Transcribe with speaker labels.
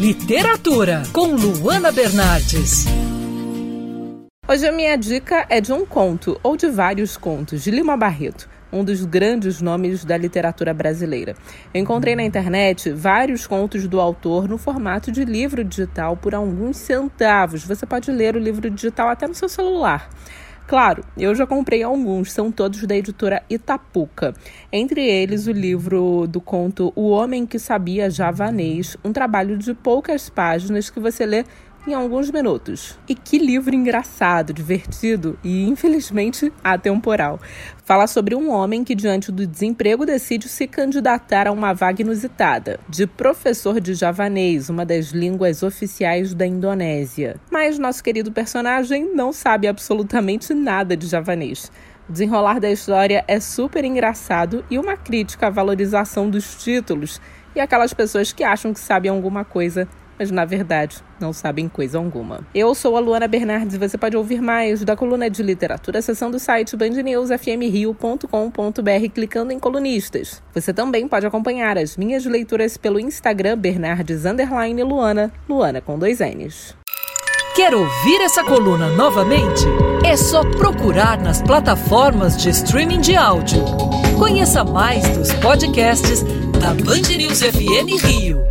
Speaker 1: Literatura, com Luana Bernardes.
Speaker 2: Hoje a minha dica é de um conto, ou de vários contos, de Lima Barreto um dos grandes nomes da literatura brasileira. Eu encontrei na internet vários contos do autor no formato de livro digital por alguns centavos. Você pode ler o livro digital até no seu celular. Claro, eu já comprei alguns, são todos da editora Itapuca. Entre eles, o livro do conto O Homem que Sabia Javanês, um trabalho de poucas páginas que você lê em alguns minutos. E que livro engraçado, divertido e infelizmente atemporal. Fala sobre um homem que, diante do desemprego, decide se candidatar a uma vaga inusitada, de professor de javanês, uma das línguas oficiais da Indonésia. Mas nosso querido personagem não sabe absolutamente nada de javanês. O desenrolar da história é super engraçado e uma crítica à valorização dos títulos e aquelas pessoas que acham que sabem alguma coisa mas na verdade não sabem coisa alguma. Eu sou a Luana Bernardes e você pode ouvir mais da coluna de literatura, seção do site bandnewsfmrio.com.br clicando em colunistas. Você também pode acompanhar as minhas leituras pelo Instagram Bernardes Luana, Luana com dois N's.
Speaker 1: Quer ouvir essa coluna novamente? É só procurar nas plataformas de streaming de áudio. Conheça mais dos podcasts da Band News FM Rio.